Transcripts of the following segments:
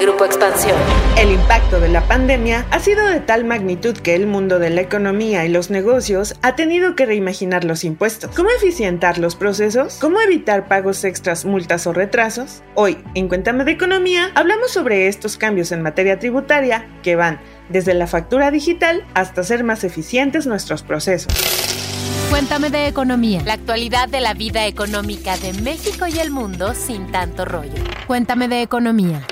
Grupo Expansión. El impacto de la pandemia ha sido de tal magnitud que el mundo de la economía y los negocios ha tenido que reimaginar los impuestos. ¿Cómo eficientar los procesos? ¿Cómo evitar pagos extras, multas o retrasos? Hoy, en Cuéntame de Economía, hablamos sobre estos cambios en materia tributaria que van desde la factura digital hasta hacer más eficientes nuestros procesos. Cuéntame de economía. La actualidad de la vida económica de México y el mundo sin tanto rollo. Cuéntame de economía.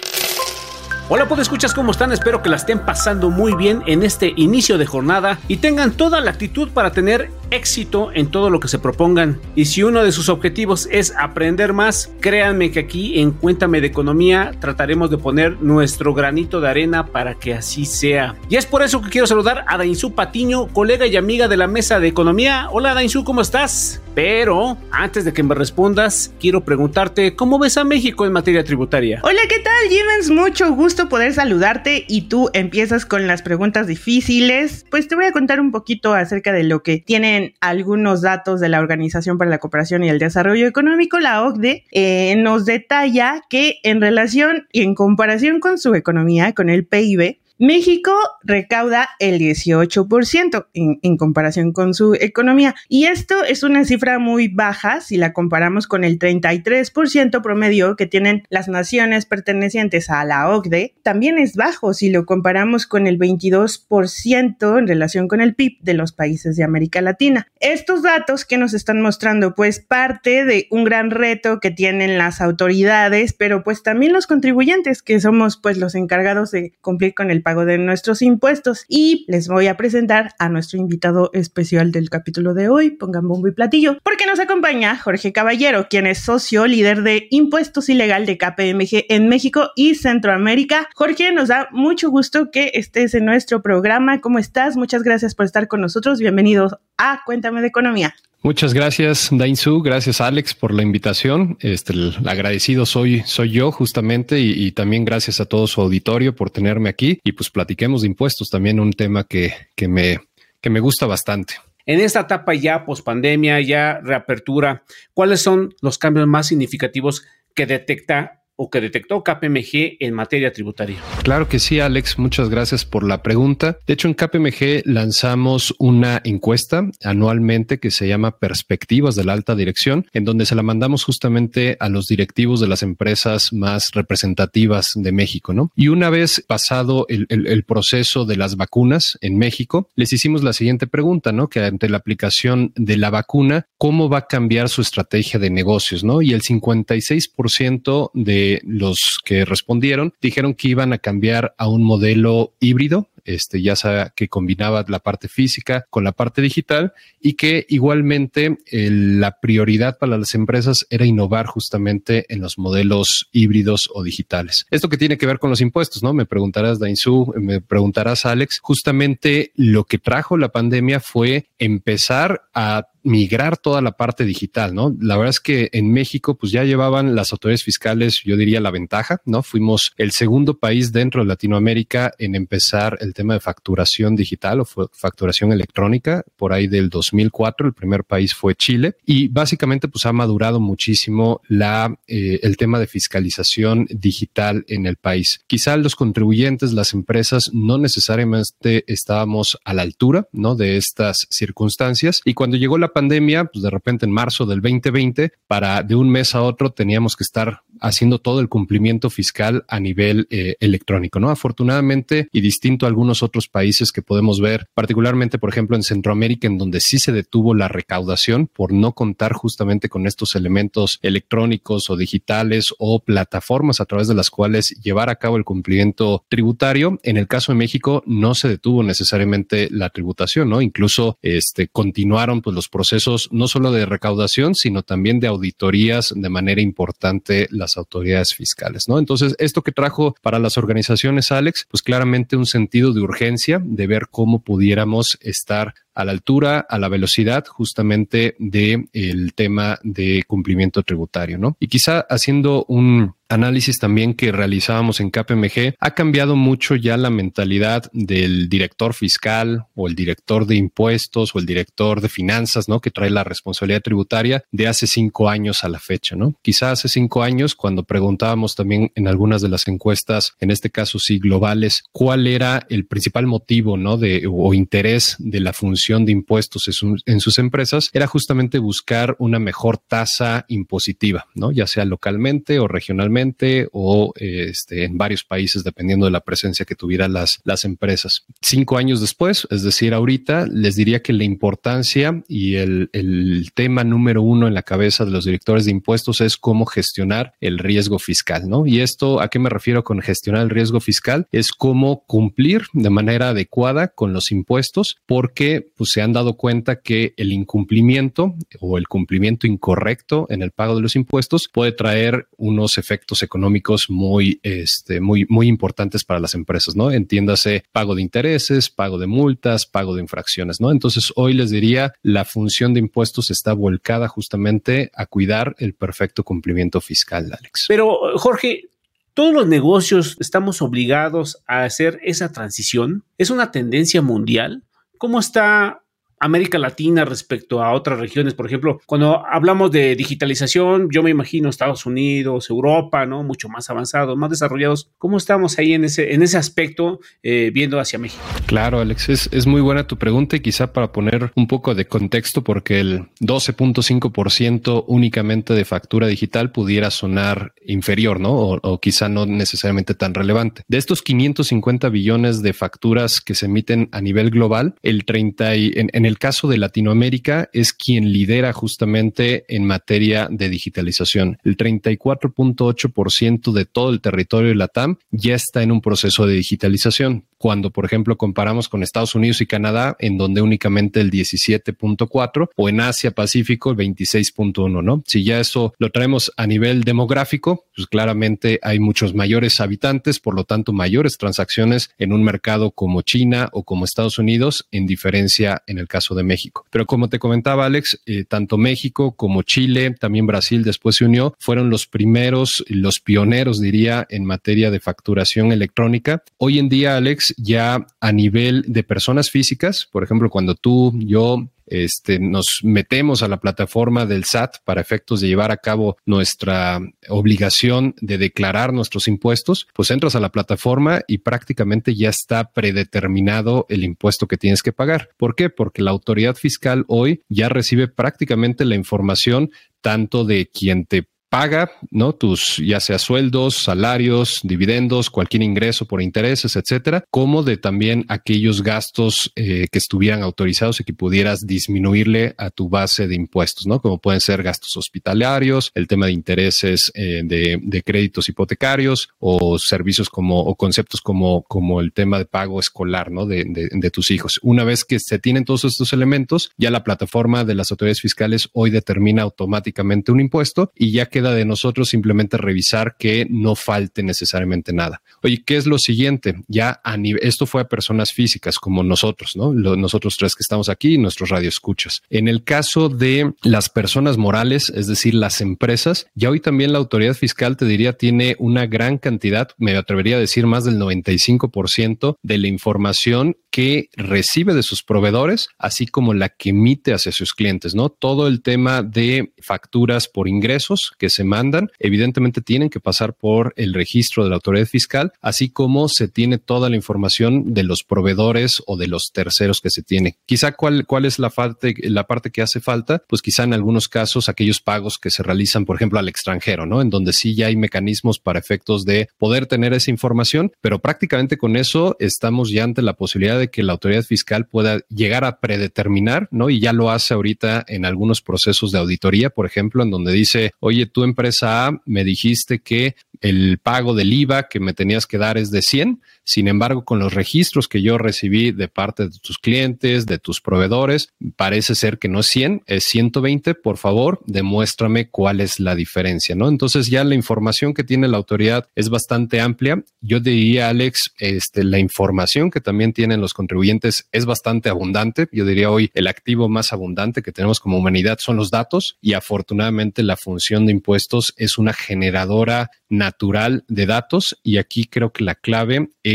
Hola, pues escuchas cómo están? Espero que la estén pasando muy bien en este inicio de jornada y tengan toda la actitud para tener éxito en todo lo que se propongan. Y si uno de sus objetivos es aprender más, créanme que aquí en Cuéntame de Economía trataremos de poner nuestro granito de arena para que así sea. Y es por eso que quiero saludar a Dainzú Patiño, colega y amiga de la mesa de economía. Hola Dainzú, ¿cómo estás? Pero antes de que me respondas, quiero preguntarte cómo ves a México en materia tributaria. Hola, ¿qué tal, Jimens? Mucho gusto poder saludarte y tú empiezas con las preguntas difíciles. Pues te voy a contar un poquito acerca de lo que tienen algunos datos de la Organización para la Cooperación y el Desarrollo Económico, la OCDE, eh, nos detalla que en relación y en comparación con su economía, con el PIB, México recauda el 18% en, en, comparación con su economía y esto es una cifra muy baja si la comparamos con el 33% promedio que tienen las naciones pertenecientes a la OCDE. También es bajo si lo comparamos con el 22% en relación con el PIB de los países de América Latina. Estos datos que nos están mostrando pues parte de un gran reto que tienen las autoridades, pero pues también los contribuyentes que somos pues los encargados de cumplir con el pago de nuestros impuestos. Y les voy a presentar a nuestro invitado especial del capítulo de hoy. Pongan bombo y platillo, porque nos acompaña Jorge Caballero, quien es socio líder de impuestos ilegal de KPMG en México y Centroamérica. Jorge, nos da mucho gusto que estés en nuestro programa. ¿Cómo estás? Muchas gracias por estar con nosotros. Bienvenidos a Cuéntame de Economía. Muchas gracias, Dainzu. Gracias, Alex, por la invitación. Este, agradecido soy, soy yo, justamente, y, también gracias a todo su auditorio por tenerme aquí. Y pues platiquemos de impuestos, también un tema que, que, me, que me gusta bastante. En esta etapa ya post pandemia, ya reapertura, ¿cuáles son los cambios más significativos que detecta o que detectó KPMG en materia tributaria? Claro que sí, Alex. Muchas gracias por la pregunta. De hecho, en KPMG lanzamos una encuesta anualmente que se llama Perspectivas de la Alta Dirección, en donde se la mandamos justamente a los directivos de las empresas más representativas de México, ¿no? Y una vez pasado el, proceso de las vacunas en México, les hicimos la siguiente pregunta, ¿no? Que ante la aplicación de la vacuna, ¿cómo va a cambiar su estrategia de negocios, ¿no? Y el 56% de los que respondieron dijeron que iban a cambiar a un modelo híbrido, este, ya sea que combinaba la parte física con la parte digital y que igualmente la prioridad para las empresas era innovar justamente en los modelos híbridos o digitales. Esto que tiene que ver con los impuestos, ¿no? Me preguntarás, Dainzú, me preguntarás, Alex, justamente lo que trajo la pandemia fue empezar a migrar toda la parte digital, ¿no? La verdad es que en México, pues ya llevaban las autoridades fiscales, yo diría, la ventaja, ¿no? Fuimos el segundo país dentro de Latinoamérica en empezar el tema de facturación digital o facturación electrónica por ahí del 2004. El primer país fue Chile y básicamente, pues ha madurado muchísimo la, eh, el tema de fiscalización digital en el país. Quizá los contribuyentes, las empresas, no necesariamente estábamos a la altura, ¿no? De estas circunstancias y cuando llegó la pandemia, pues de repente en marzo del 2020, para de un mes a otro teníamos que estar haciendo todo el cumplimiento fiscal a nivel eh, electrónico, ¿no? Afortunadamente y distinto a algunos otros países que podemos ver, particularmente, por ejemplo, en Centroamérica, en donde sí se detuvo la recaudación por no contar justamente con estos elementos electrónicos o digitales o plataformas a través de las cuales llevar a cabo el cumplimiento tributario. En el caso de México no se detuvo necesariamente la tributación, ¿no? Incluso este continuaron pues los procesos no solo de recaudación, sino también de auditorías de manera importante las autoridades fiscales, ¿no? Entonces, esto que trajo para las organizaciones, Alex, pues claramente un sentido de urgencia de ver cómo pudiéramos estar a la altura, a la velocidad justamente del el tema de cumplimiento tributario, ¿no? Y quizá haciendo un análisis también que realizábamos en KPMG, ha cambiado mucho ya la mentalidad del director fiscal o el director de impuestos o el director de finanzas, ¿no? Que trae la responsabilidad tributaria de hace cinco años a la fecha, ¿no? Quizá hace cinco años, cuando preguntábamos también en algunas de las encuestas, en este caso sí globales, cuál era el principal motivo, ¿no? De o interés de la función de impuestos en, sus empresas, era justamente buscar una mejor tasa impositiva, ¿no? Ya sea localmente o regionalmente o este, en varios países, dependiendo de la presencia que tuvieran las, las empresas. Cinco años después, es decir, ahorita, les diría que la importancia y el, el tema número uno en la cabeza de los directores de impuestos es cómo gestionar el riesgo fiscal, ¿no? Y esto, ¿a qué me refiero con gestionar el riesgo fiscal? Es cómo cumplir de manera adecuada con los impuestos, porque pues, se han dado cuenta que el incumplimiento o el cumplimiento incorrecto en el pago de los impuestos puede traer unos efectos económicos muy, este, muy, muy importantes para las empresas, ¿no? Entiéndase pago de intereses, pago de multas, pago de infracciones, ¿no? Entonces, hoy les diría, la función de impuestos está volcada justamente a cuidar el perfecto cumplimiento fiscal, Alex. Pero, Jorge, todos los negocios estamos obligados a hacer esa transición. ¿Es una tendencia mundial? ¿Cómo está América Latina respecto a otras regiones. Por ejemplo, cuando hablamos de digitalización, yo me imagino Estados Unidos, Europa, ¿no? Mucho más avanzados, más desarrollados. ¿Cómo estamos ahí en ese, en ese aspecto eh, viendo hacia México? Claro, Alex, es, es, muy buena tu pregunta y quizá para poner un poco de contexto, porque el 12.5% únicamente de factura digital pudiera sonar inferior, ¿no? O, quizá no necesariamente tan relevante. De estos 550 billones de facturas que se emiten a nivel global, el 30 y, en el caso de Latinoamérica es quien lidera justamente en materia de digitalización. El 34.8% de todo el territorio de Latam ya está en un proceso de digitalización cuando, por ejemplo, comparamos con Estados Unidos y Canadá, en donde únicamente el 17.4 o en Asia Pacífico el 26.1, ¿no? Si ya eso lo traemos a nivel demográfico, pues claramente hay muchos mayores habitantes, por lo tanto mayores transacciones en un mercado como China o como Estados Unidos, en diferencia en el caso de México. Pero como te comentaba Alex, eh, tanto México como Chile, también Brasil después se unió, fueron los primeros, los pioneros diría en materia de facturación electrónica. Hoy en día Alex, ya a nivel de personas físicas, por ejemplo, cuando tú, yo, este, nos metemos a la plataforma del SAT para efectos de llevar a cabo nuestra obligación de declarar nuestros impuestos, pues entras a la plataforma y prácticamente ya está predeterminado el impuesto que tienes que pagar. ¿Por qué? Porque la autoridad fiscal hoy ya recibe prácticamente la información tanto de quien te paga, ¿no? Tus, ya sea sueldos, salarios, dividendos, cualquier ingreso por intereses, etcétera, como de también aquellos gastos eh, que estuvieran autorizados y que pudieras disminuirle a tu base de impuestos, ¿no? Como pueden ser gastos hospitalarios, el tema de intereses eh, de, créditos hipotecarios o servicios como, o conceptos como, como el tema de pago escolar, ¿no? De, de tus hijos. Una vez que se tienen todos estos elementos, ya la plataforma de las autoridades fiscales hoy determina automáticamente un impuesto y ya queda de nosotros simplemente revisar que no falte necesariamente nada. Oye, ¿qué es lo siguiente? Ya a nivel, esto fue a personas físicas como nosotros, ¿no? nosotros tres que estamos aquí, nuestros radioescuchas. En el caso de las personas morales, es decir, las empresas, ya hoy también la autoridad fiscal te diría tiene una gran cantidad, me atrevería a decir más del 95% de la información que recibe de sus proveedores, así como la que emite hacia sus clientes, ¿no? Todo el tema de facturas por ingresos que se mandan, evidentemente tienen que pasar por el registro de la autoridad fiscal, así como se tiene toda la información de los proveedores o de los terceros que se tiene. Quizá cuál, cuál es la, parte, la parte que hace falta, pues quizá en algunos casos aquellos pagos que se realizan, por ejemplo, al extranjero, ¿no? En donde sí ya hay mecanismos para efectos de poder tener esa información, pero prácticamente con eso estamos ya ante la posibilidad de que la autoridad fiscal pueda llegar a predeterminar, ¿no? Y ya lo hace ahorita en algunos procesos de auditoría, por ejemplo, en donde dice, oye, empresa A me dijiste que el pago del IVA que me tenías que dar es de 100, Sin embargo, con los registros que yo recibí de parte de tus clientes, de tus proveedores, parece ser que no es 100, es 120. Por favor, demuéstrame cuál es la diferencia, ¿no? Entonces ya la información que tiene la autoridad es bastante amplia. Yo diría, Alex, este, la información que también tienen los contribuyentes es bastante abundante. Yo diría hoy el activo más abundante que tenemos como humanidad son los datos y afortunadamente la función de impuestos es una generadora natural de datos y aquí creo que la clave es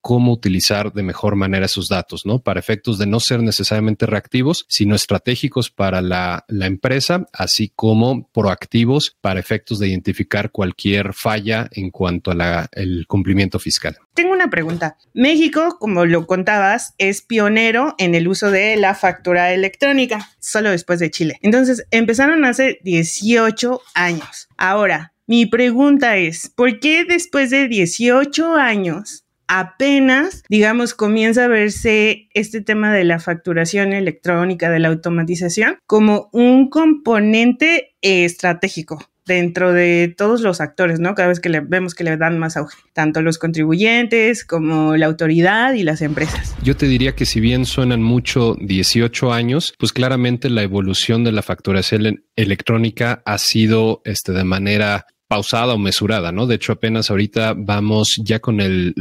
cómo utilizar de mejor manera esos datos, ¿no? Para efectos de no ser necesariamente reactivos, sino estratégicos para la, empresa, así como proactivos para efectos de identificar cualquier falla en cuanto al cumplimiento fiscal. Tengo una pregunta. México, como lo contabas, es pionero en el uso de la factura electrónica, solo después de Chile. Entonces, empezaron hace 18 años. Ahora, mi pregunta es, ¿por qué después de 18 años apenas, digamos, comienza a verse este tema de la facturación electrónica, de la automatización, como un componente estratégico dentro de todos los actores, ¿no? Cada vez que le vemos que le dan más auge, tanto los contribuyentes como la autoridad y las empresas. Yo te diría que si bien suenan mucho 18 años, pues claramente la evolución de la facturación electrónica ha sido este, de manera pausada o mesurada, ¿no? De hecho, apenas ahorita vamos ya con el,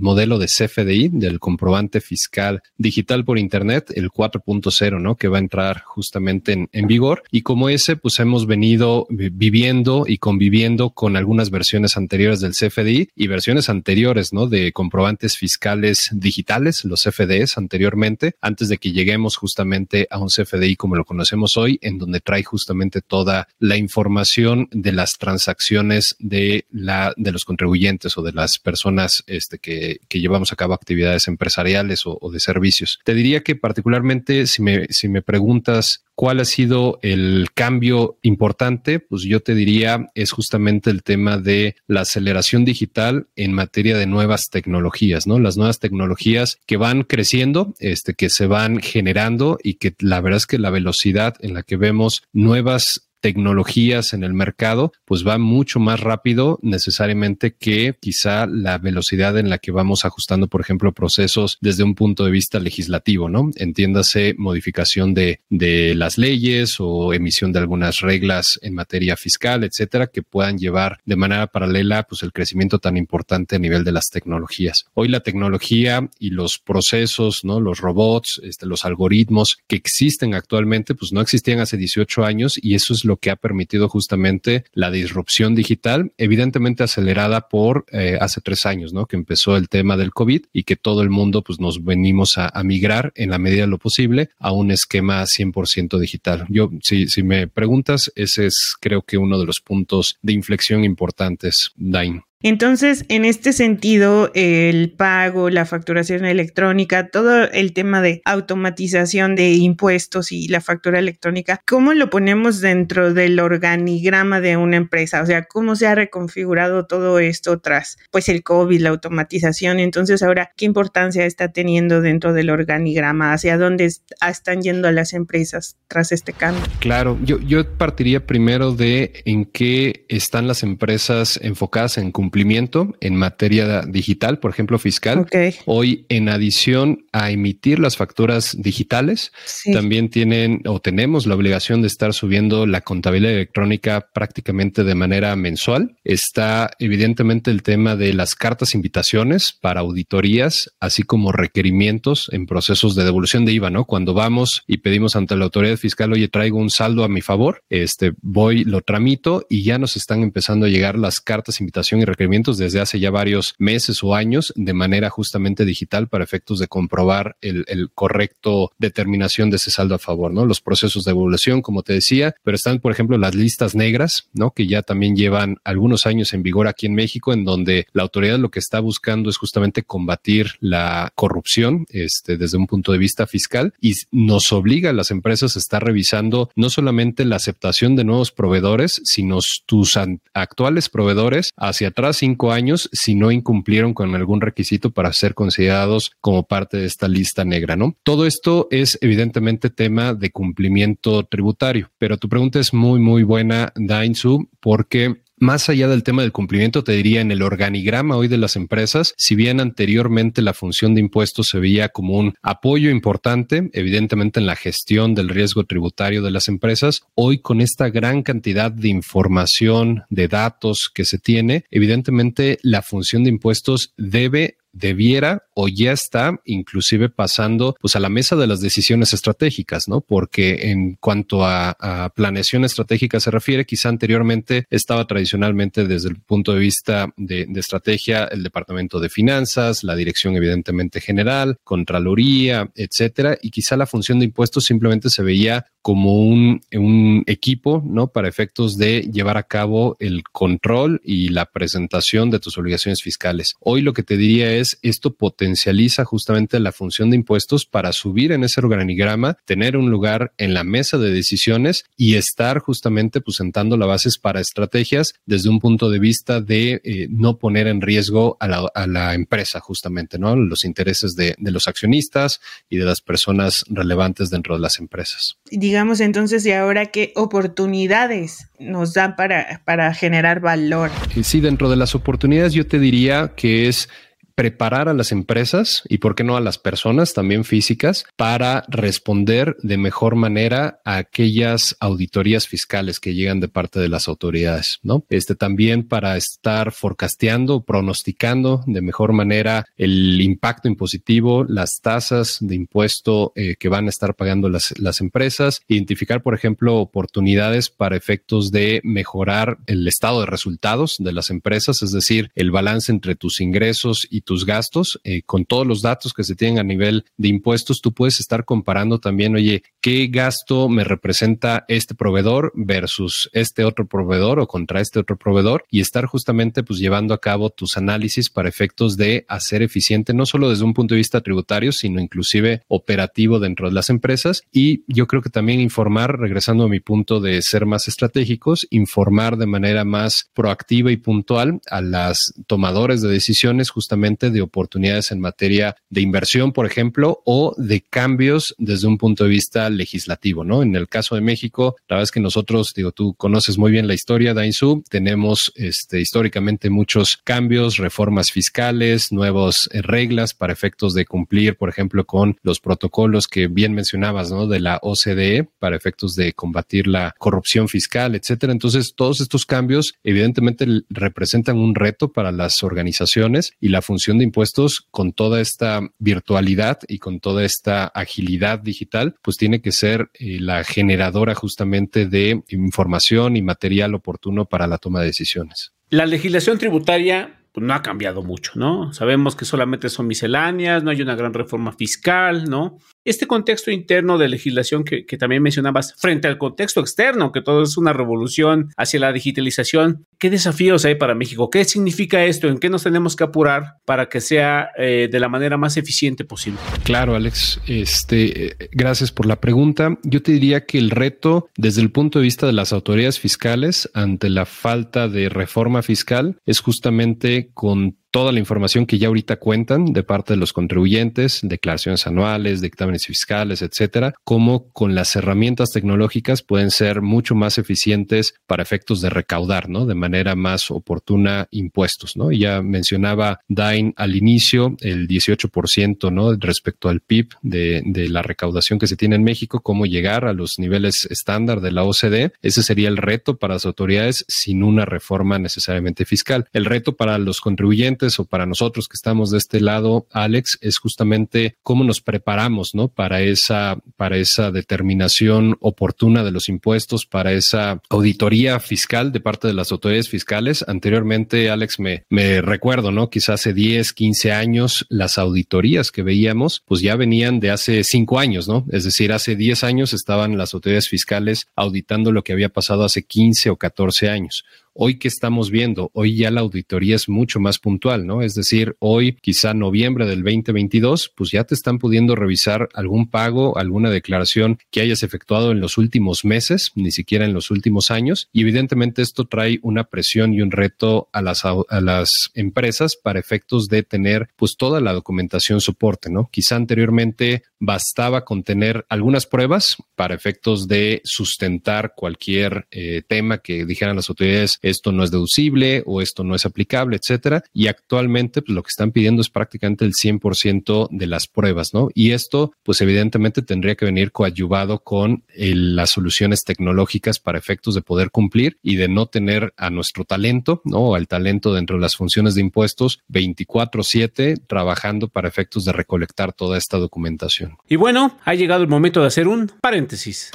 modelo de CFDI, del comprobante fiscal digital por Internet, el 4.0, ¿no? Que va a entrar justamente en, en, vigor. Y como ese, pues hemos venido viviendo y conviviendo con algunas versiones anteriores del CFDI y versiones anteriores, ¿no? De comprobantes fiscales digitales, los CFDs anteriormente, antes de que lleguemos justamente a un CFDI como lo conocemos hoy, en donde trae justamente toda la información de las transacciones de, la, de los contribuyentes o de las personas este, que, llevamos a cabo actividades empresariales o, de servicios. Te diría que particularmente si me, si me preguntas cuál ha sido el cambio importante, pues yo te diría es justamente el tema de la aceleración digital en materia de nuevas tecnologías, ¿no? Las nuevas tecnologías que van creciendo, este, que se van generando y que la verdad es que la velocidad en la que vemos nuevas tecnologías en el mercado, pues va mucho más rápido necesariamente que quizá la velocidad en la que vamos ajustando, por ejemplo, procesos desde un punto de vista legislativo, ¿no? Entiéndase modificación de, de las leyes o emisión de algunas reglas en materia fiscal, etcétera, que puedan llevar de manera paralela pues el crecimiento tan importante a nivel de las tecnologías. Hoy la tecnología y los procesos, ¿no? Los robots, este, los algoritmos que existen actualmente, pues no existían hace 18 años y eso es lo que ha permitido justamente la disrupción digital, evidentemente acelerada por eh, hace tres años, ¿no? Que empezó el tema del COVID y que todo el mundo pues nos venimos a, migrar en la medida de lo posible a un esquema 100% digital. Yo, si me preguntas, ese es creo que uno de los puntos de inflexión importantes, Dain. Entonces, en este sentido, el pago, la facturación electrónica, todo el tema de automatización de impuestos y la factura electrónica, ¿cómo lo ponemos dentro del organigrama de una empresa? O sea, ¿cómo se ha reconfigurado todo esto tras pues el COVID, la automatización? Entonces, ahora, ¿qué importancia está teniendo dentro del organigrama? ¿Hacia dónde están yendo las empresas tras este cambio? Claro, yo, yo partiría primero de en qué están las empresas enfocadas en cumplir cumplimiento en materia digital, por ejemplo, fiscal. Hoy, en adición a emitir las facturas digitales, también tienen o tenemos la obligación de estar subiendo la contabilidad electrónica prácticamente de manera mensual. Está evidentemente el tema de las cartas invitaciones para auditorías, así como requerimientos en procesos de devolución de IVA, ¿no? Cuando vamos y pedimos ante la autoridad fiscal, oye, traigo un saldo a mi favor, este, voy, lo tramito y ya nos están empezando a llegar las cartas invitación y requerimientos desde hace ya varios meses o años de manera justamente digital para efectos de comprobar el, correcto determinación de ese saldo a favor, ¿no? Los procesos de evaluación, como te decía, pero están, por ejemplo, las listas negras, ¿no? Que ya también llevan algunos años en vigor aquí en México, en donde la autoridad lo que está buscando es justamente combatir la corrupción, este, desde un punto de vista fiscal y nos obliga a las empresas a estar revisando no solamente la aceptación de nuevos proveedores, sino tus actuales proveedores hacia atrás cinco años si no incumplieron con algún requisito para ser considerados como parte de esta lista negra, ¿no? Todo esto es evidentemente tema de cumplimiento tributario, pero tu pregunta es muy, muy buena, Dainzu, porque más allá del tema del cumplimiento, te diría en el organigrama hoy de las empresas, si bien anteriormente la función de impuestos se veía como un apoyo importante, evidentemente en la gestión del riesgo tributario de las empresas, hoy con esta gran cantidad de información, de datos que se tiene, evidentemente la función de impuestos debe debiera o ya está inclusive pasando pues a la mesa de las decisiones estratégicas, ¿no? Porque en cuanto a, planeación estratégica se refiere, quizá anteriormente estaba tradicionalmente desde el punto de vista de, de, estrategia el Departamento de Finanzas, la Dirección evidentemente general, Contraloría, etcétera, y quizá la función de impuestos simplemente se veía como un, un equipo, ¿no? Para efectos de llevar a cabo el control y la presentación de tus obligaciones fiscales. Hoy lo que te diría es esto potencializa justamente la función de impuestos para subir en ese organigrama, tener un lugar en la mesa de decisiones y estar justamente pues sentando las bases para estrategias desde un punto de vista de eh, no poner en riesgo a la, empresa justamente, ¿no? Los intereses de, los accionistas y de las personas relevantes dentro de las empresas. Digamos entonces, ¿y ahora qué oportunidades nos dan para, para generar valor? Sí, dentro de las oportunidades yo te diría que es preparar a las empresas y, por qué no, a las personas también físicas para responder de mejor manera a aquellas auditorías fiscales que llegan de parte de las autoridades, ¿no? Este también para estar forecasteando, pronosticando de mejor manera el impacto impositivo, las tasas de impuesto eh, que van a estar pagando las, las empresas, identificar, por ejemplo, oportunidades para efectos de mejorar el estado de resultados de las empresas, es decir, el balance entre tus ingresos y tus gastos, eh, con todos los datos que se tienen a nivel de impuestos, tú puedes estar comparando también, oye, ¿qué gasto me representa este proveedor versus este otro proveedor o contra este otro proveedor? Y estar justamente pues llevando a cabo tus análisis para efectos de hacer eficiente, no solo desde un punto de vista tributario, sino inclusive operativo dentro de las empresas. Y yo creo que también informar, regresando a mi punto de ser más estratégicos, informar de manera más proactiva y puntual a las tomadores de decisiones justamente de oportunidades en materia de inversión, por ejemplo, o de cambios desde un punto de vista legislativo, ¿no? En el caso de México, la verdad es que nosotros, digo, tú conoces muy bien la historia de tenemos este, históricamente muchos cambios, reformas fiscales, nuevas eh, reglas para efectos de cumplir, por ejemplo, con los protocolos que bien mencionabas, ¿no? De la OCDE para efectos de combatir la corrupción fiscal, etcétera. Entonces, todos estos cambios evidentemente representan un reto para las organizaciones y la función de impuestos con toda esta virtualidad y con toda esta agilidad digital, pues tiene que ser eh, la generadora justamente de información y material oportuno para la toma de decisiones. La legislación tributaria pues, no ha cambiado mucho, ¿no? Sabemos que solamente son misceláneas, no hay una gran reforma fiscal, ¿no? Este contexto interno de legislación que, también mencionabas frente al contexto externo, que todo es una revolución hacia la digitalización, ¿qué desafíos hay para México? ¿Qué significa esto? ¿En qué nos tenemos que apurar para que sea eh, de la manera más eficiente posible? Claro, Alex, este, gracias por la pregunta. Yo te diría que el reto desde el punto de vista de las autoridades fiscales ante la falta de reforma fiscal es justamente con toda la información que ya ahorita cuentan de parte de los contribuyentes, declaraciones anuales, dictámenes fiscales, etcétera, como con las herramientas tecnológicas pueden ser mucho más eficientes para efectos de recaudar, ¿no? De manera más oportuna impuestos, ¿no? Ya mencionaba Dain al inicio el 18%, ¿no? Respecto al PIB de, de la recaudación que se tiene en México, cómo llegar a los niveles estándar de la OCDE. Ese sería el reto para las autoridades sin una reforma necesariamente fiscal. El reto para los contribuyentes o para nosotros que estamos de este lado, Alex, es justamente cómo nos preparamos, ¿no? Para esa, para esa determinación oportuna de los impuestos, para esa auditoría fiscal de parte de las autoridades fiscales. Anteriormente, Alex, me, recuerdo, ¿no? Quizás hace 10, 15 años, las auditorías que veíamos, pues ya venían de hace cinco años, ¿no? Es decir, hace 10 años estaban las autoridades fiscales auditando lo que había pasado hace 15 o 14 años. Hoy que estamos viendo, hoy ya la auditoría es mucho más puntual, ¿no? Es decir, hoy, quizá noviembre del 2022, pues ya te están pudiendo revisar algún pago, alguna declaración que hayas efectuado en los últimos meses, ni siquiera en los últimos años. Y evidentemente esto trae una presión y un reto a las, a las empresas para efectos de tener pues toda la documentación soporte, ¿no? Quizá anteriormente bastaba con tener algunas pruebas para efectos de sustentar cualquier eh, tema que dijeran las autoridades esto no es deducible o esto no es aplicable, etcétera. Y actualmente, pues lo que están pidiendo es prácticamente el 100% de las pruebas, ¿no? Y esto, pues evidentemente tendría que venir coadyuvado con las soluciones tecnológicas para efectos de poder cumplir y de no tener a nuestro talento, ¿no? Al talento dentro de las funciones de impuestos 24/7 trabajando para efectos de recolectar toda esta documentación. Y bueno, ha llegado el momento de hacer un paréntesis.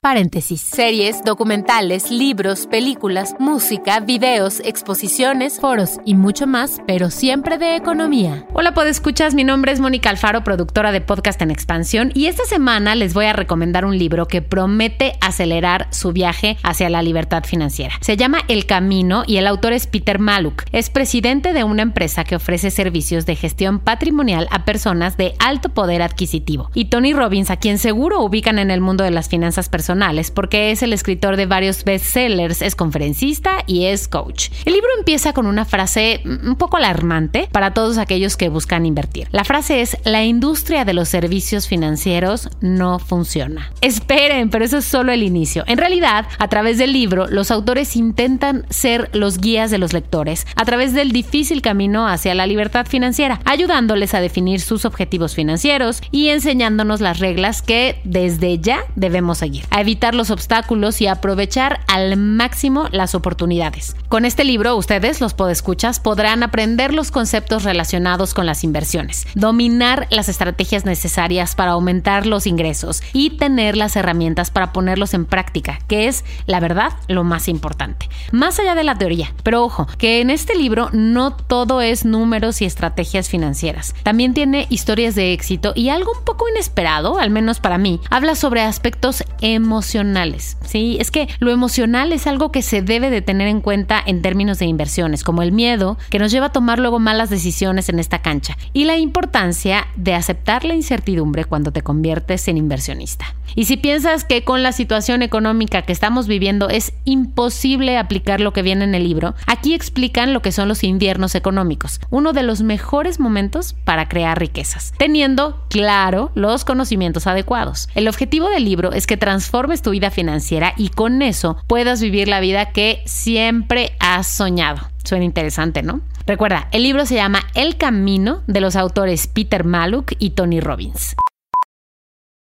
Paréntesis. Series, documentales, libros, películas, música, videos, exposiciones, foros y mucho más, pero siempre de economía. Hola, escuchas. Mi nombre es Mónica Alfaro, productora de Podcast en Expansión, y esta semana les voy a recomendar un libro que promete acelerar su viaje hacia la libertad financiera. Se llama El Camino y el autor es Peter Maluk. Es presidente de una empresa que ofrece servicios de gestión patrimonial a personas de alto poder adquisitivo. Y Tony Robbins, a quien seguro ubican en el mundo de las finanzas personales, porque es el escritor de varios bestsellers, es conferencista y es coach. El libro empieza con una frase un poco alarmante para todos aquellos que buscan invertir. La frase es, la industria de los servicios financieros no funciona. Esperen, pero eso es solo el inicio. En realidad, a través del libro, los autores intentan ser los guías de los lectores a través del difícil camino hacia la libertad financiera, ayudándoles a definir sus objetivos financieros y enseñándonos las reglas que desde ya debemos seguir evitar los obstáculos y aprovechar al máximo las oportunidades. Con este libro, ustedes, los podescuchas, podrán aprender los conceptos relacionados con las inversiones, dominar las estrategias necesarias para aumentar los ingresos y tener las herramientas para ponerlos en práctica, que es, la verdad, lo más importante. Más allá de la teoría, pero ojo, que en este libro no todo es números y estrategias financieras. También tiene historias de éxito y algo un poco inesperado, al menos para mí, habla sobre aspectos emocionales emocionales. Sí, es que lo emocional es algo que se debe de tener en cuenta en términos de inversiones, como el miedo que nos lleva a tomar luego malas decisiones en esta cancha y la importancia de aceptar la incertidumbre cuando te conviertes en inversionista. Y si piensas que con la situación económica que estamos viviendo es imposible aplicar lo que viene en el libro, aquí explican lo que son los inviernos económicos, uno de los mejores momentos para crear riquezas, teniendo claro los conocimientos adecuados. El objetivo del libro es que transforme tu vida financiera y con eso puedas vivir la vida que siempre has soñado. Suena interesante, ¿no? Recuerda, el libro se llama El Camino de los autores Peter Maluk y Tony Robbins.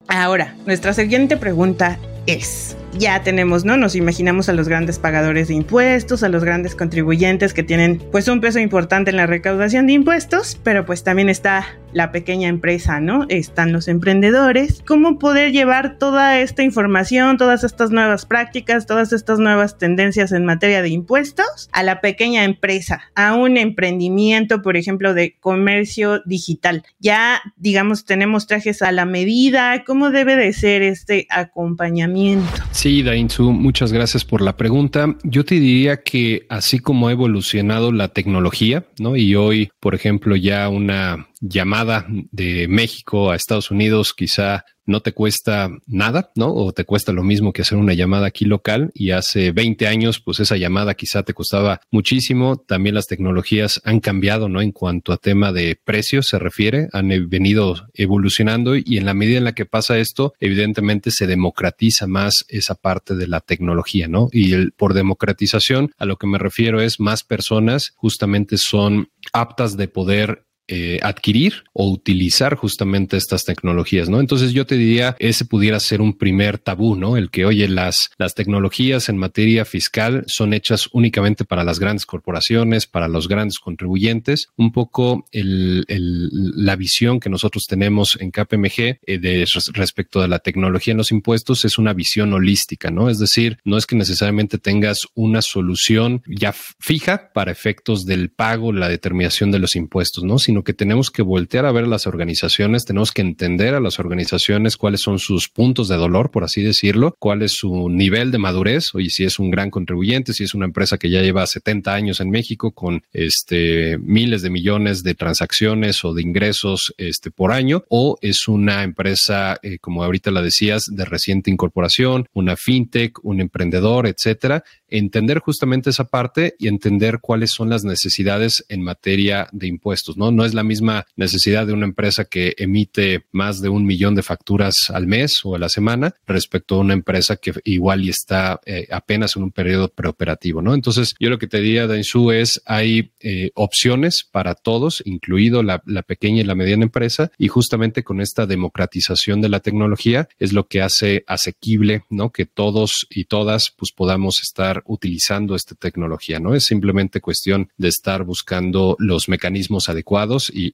Ahora, nuestra siguiente pregunta es, ya tenemos, ¿no? Nos imaginamos a los grandes pagadores de impuestos, a los grandes contribuyentes que tienen pues un peso importante en la recaudación de impuestos, pero pues también está la pequeña empresa, ¿no? Están los emprendedores. ¿Cómo poder llevar toda esta información, todas estas nuevas prácticas, todas estas nuevas tendencias en materia de impuestos a la pequeña empresa, a un emprendimiento, por ejemplo, de comercio digital? Ya, digamos, tenemos trajes a la medida. ¿Cómo debe de ser este acompañamiento? Sí, Dainzu, muchas gracias por la pregunta. Yo te diría que así como ha evolucionado la tecnología, ¿no? Y hoy, por ejemplo, ya una llamada de México a Estados Unidos quizá no te cuesta nada, ¿no? O te cuesta lo mismo que hacer una llamada aquí local y hace 20 años, pues esa llamada quizá te costaba muchísimo. También las tecnologías han cambiado, ¿no? En cuanto a tema de precios se refiere, han venido evolucionando y en la medida en la que pasa esto, evidentemente se democratiza más esa parte de la tecnología, ¿no? Y el, por democratización a lo que me refiero es más personas justamente son aptas de poder eh, adquirir o utilizar justamente estas tecnologías, ¿no? Entonces yo te diría, ese pudiera ser un primer tabú, ¿no? El que, oye, las, las tecnologías en materia fiscal son hechas únicamente para las grandes corporaciones, para los grandes contribuyentes. Un poco la visión que nosotros tenemos en KPMG eh, de, respecto de la tecnología en los impuestos es una visión holística, ¿no? Es decir, no es que necesariamente tengas una solución ya fija para efectos del pago, la determinación de los impuestos, ¿no? Sino que tenemos que voltear a ver las organizaciones, tenemos que entender a las organizaciones cuáles son sus puntos de dolor, por así decirlo, cuál es su nivel de madurez, oye, si es un gran contribuyente, si es una empresa que ya lleva 70 años en México con este miles de millones de transacciones o de ingresos este por año, o es una empresa, eh, como ahorita la decías, de reciente incorporación, una fintech, un emprendedor, etcétera entender justamente esa parte y entender cuáles son las necesidades en materia de impuestos, ¿no? No es la misma necesidad de una empresa que emite más de un millón de facturas al mes o a la semana respecto a una empresa que igual y está eh, apenas en un periodo preoperativo, ¿no? Entonces, yo lo que te diría, Dainzú, es hay eh, opciones para todos, incluido la, la pequeña y la mediana empresa, y justamente con esta democratización de la tecnología es lo que hace asequible, ¿no? Que todos y todas pues podamos estar utilizando esta tecnología, ¿no? Es simplemente cuestión de estar buscando los mecanismos adecuados y,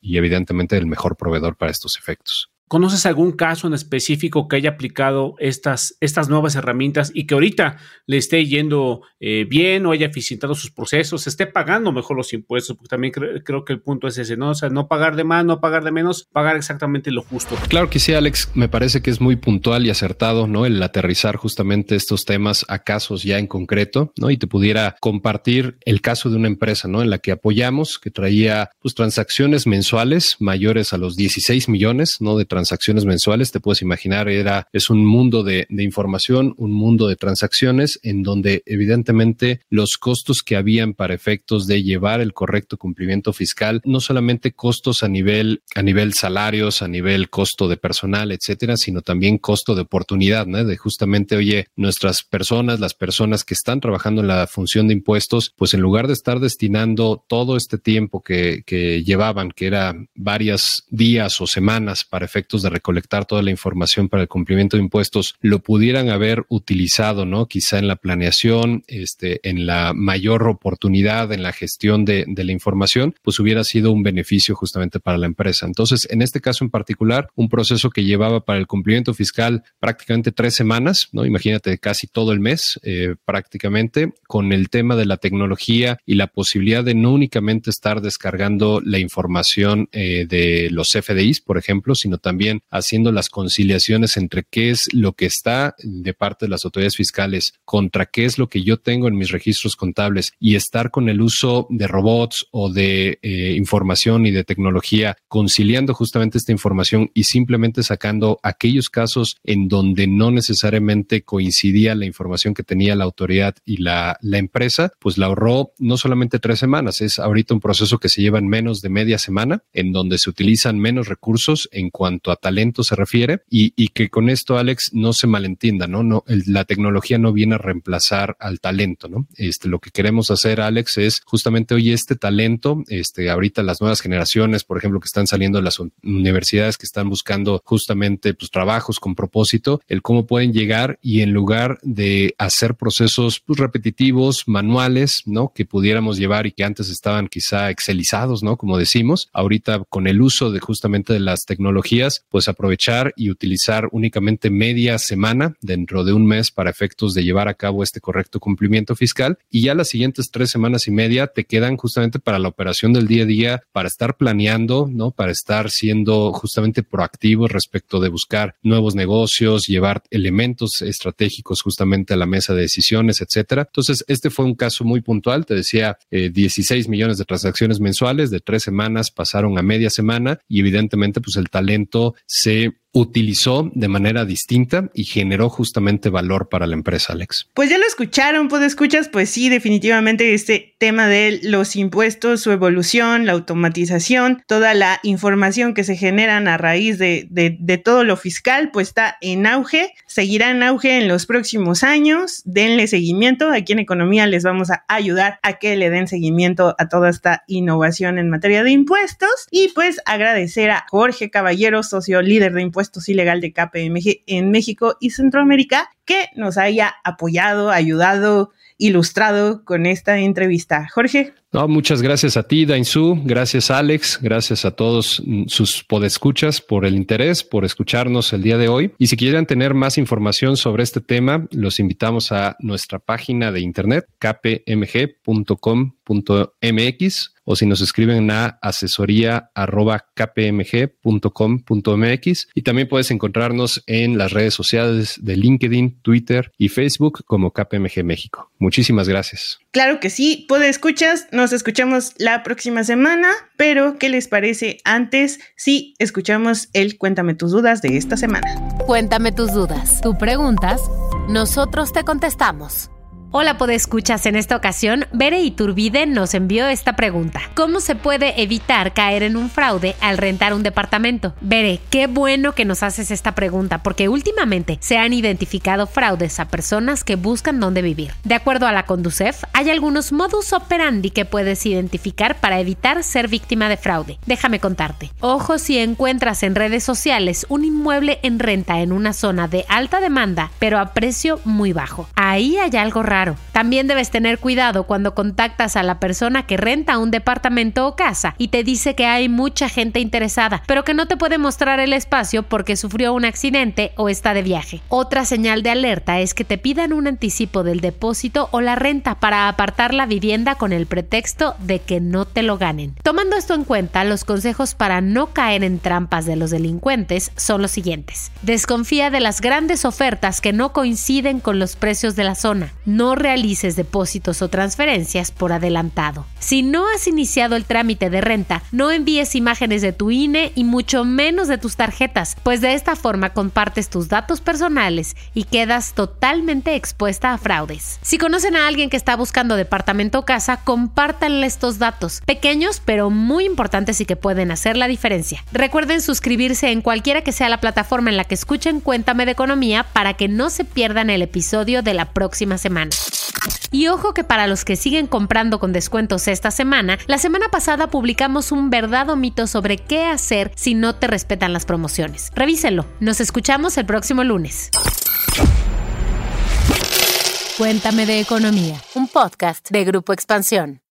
y evidentemente el mejor proveedor para estos efectos. ¿Conoces algún caso en específico que haya aplicado estas, estas nuevas herramientas y que ahorita le esté yendo eh, bien o haya eficientado sus procesos, esté pagando mejor los impuestos? Porque también creo que el punto es ese, ¿no? O sea, no pagar de más, no pagar de menos, pagar exactamente lo justo. Claro que sí, Alex. Me parece que es muy puntual y acertado, ¿no? El aterrizar justamente estos temas a casos ya en concreto, ¿no? Y te pudiera compartir el caso de una empresa, ¿no? En la que apoyamos, que traía pues transacciones mensuales mayores a los 16 millones, ¿no? De transacciones mensuales, te puedes imaginar, era, es un mundo de, de información, un mundo de transacciones en donde evidentemente los costos que habían para efectos de llevar el correcto cumplimiento fiscal, no solamente costos a nivel, a nivel salarios, a nivel costo de personal, etcétera, sino también costo de oportunidad, ¿no? De justamente, oye, nuestras personas, las personas que están trabajando en la función de impuestos, pues en lugar de estar destinando todo este tiempo que, que llevaban, que era varias días o semanas para efectos de recolectar toda la información para el cumplimiento de impuestos lo pudieran haber utilizado, ¿no? Quizá en la planeación, este, en la mayor oportunidad, en la gestión de, de la información, pues hubiera sido un beneficio justamente para la empresa. Entonces, en este caso en particular, un proceso que llevaba para el cumplimiento fiscal prácticamente tres semanas, ¿no? Imagínate casi todo el mes, eh, prácticamente, con el tema de la tecnología y la posibilidad de no únicamente estar descargando la información eh, de los FDIs, por ejemplo, sino también también haciendo las conciliaciones entre qué es lo que está de parte de las autoridades fiscales contra qué es lo que yo tengo en mis registros contables y estar con el uso de robots o de eh, información y de tecnología conciliando justamente esta información y simplemente sacando aquellos casos en donde no necesariamente coincidía la información que tenía la autoridad y la, la empresa, pues la ahorró no solamente tres semanas, es ahorita un proceso que se lleva en menos de media semana, en donde se utilizan menos recursos en cuanto a talento se refiere y, que con esto, Alex, no se malentienda, ¿no? no la tecnología no viene a reemplazar al talento, ¿no? Este, lo que queremos hacer, Alex, es justamente, hoy este talento, este, ahorita las nuevas generaciones, por ejemplo, que están saliendo de las universidades, que están buscando justamente, pues, trabajos con propósito, el cómo pueden llegar y en lugar de hacer procesos, pues, repetitivos, manuales, ¿no? Que pudiéramos llevar y que antes estaban quizá excelizados, ¿no? Como decimos, ahorita con el uso de justamente de las tecnologías, pues aprovechar y utilizar únicamente media semana dentro de un mes para efectos de llevar a cabo este correcto cumplimiento fiscal y ya las siguientes tres semanas y media te quedan justamente para la operación del día a día, para estar planeando, ¿no? Para estar siendo justamente proactivos respecto de buscar nuevos negocios, llevar elementos estratégicos justamente a la mesa de decisiones, etcétera. Entonces, este fue un caso muy puntual. Te decía, 16 eh, millones de transacciones mensuales de tres semanas pasaron a media semana y evidentemente, pues el talento se utilizó de manera distinta y generó justamente valor para la empresa, Alex. Pues ya lo escucharon, pues escuchas, pues sí, definitivamente este tema de los impuestos, su evolución, la automatización, toda la información que se generan a raíz de, de, todo lo fiscal, pues está en auge, seguirá en auge en los próximos años, denle seguimiento, aquí en Economía les vamos a ayudar a que le den seguimiento a toda esta innovación en materia de impuestos. Y pues agradecer a Jorge Caballero, socio líder de impuestos ilegal de KPMG en México y Centroamérica, que nos haya apoyado, ayudado, ilustrado con esta entrevista. Jorge. No, muchas gracias a ti, Dainzú. Gracias, Alex. Gracias a todos sus podescuchas por el interés, por escucharnos el día de hoy. Y si quieren tener más información sobre este tema, los invitamos a nuestra página de internet, kpmg.com.mx o si nos escriben a asesoría arroba kpmg.com.mx y también puedes encontrarnos en las redes sociales de LinkedIn, Twitter y Facebook como KPMG México. Muchísimas gracias. Claro que sí, puede escuchas, nos escuchamos la próxima semana, pero ¿qué les parece antes si escuchamos el Cuéntame tus dudas de esta semana? Cuéntame tus dudas. Tú preguntas, nosotros te contestamos. Hola, escuchas en esta ocasión, Bere Iturbide nos envió esta pregunta. ¿Cómo se puede evitar caer en un fraude al rentar un departamento? Bere, qué bueno que nos haces esta pregunta porque últimamente se han identificado fraudes a personas que buscan dónde vivir. De acuerdo a la Conducef, hay algunos modus operandi que puedes identificar para evitar ser víctima de fraude. Déjame contarte. Ojo si encuentras en redes sociales un inmueble en renta en una zona de alta demanda, pero a precio muy bajo. Ahí hay algo raro también debes tener cuidado cuando contactas a la persona que renta un departamento o casa y te dice que hay mucha gente interesada, pero que no te puede mostrar el espacio porque sufrió un accidente o está de viaje. Otra señal de alerta es que te pidan un anticipo del depósito o la renta para apartar la vivienda con el pretexto de que no te lo ganen. Tomando esto en cuenta, los consejos para no caer en trampas de los delincuentes son los siguientes. Desconfía de las grandes ofertas que no coinciden con los precios de la zona. No realices depósitos o transferencias por adelantado. Si no has iniciado el trámite de renta, no envíes imágenes de tu INE y mucho menos de tus tarjetas, pues de esta forma compartes tus datos personales y quedas totalmente expuesta a fraudes. Si conocen a alguien que está buscando departamento o casa, compártanle estos datos, pequeños pero muy importantes y que pueden hacer la diferencia. Recuerden suscribirse en cualquiera que sea la plataforma en la que escuchen Cuéntame de Economía para que no se pierdan el episodio de la próxima semana. Y ojo que para los que siguen comprando con descuentos esta semana, la semana pasada publicamos un verdadero mito sobre qué hacer si no te respetan las promociones. Revísenlo. Nos escuchamos el próximo lunes. Cuéntame de economía, un podcast de Grupo Expansión.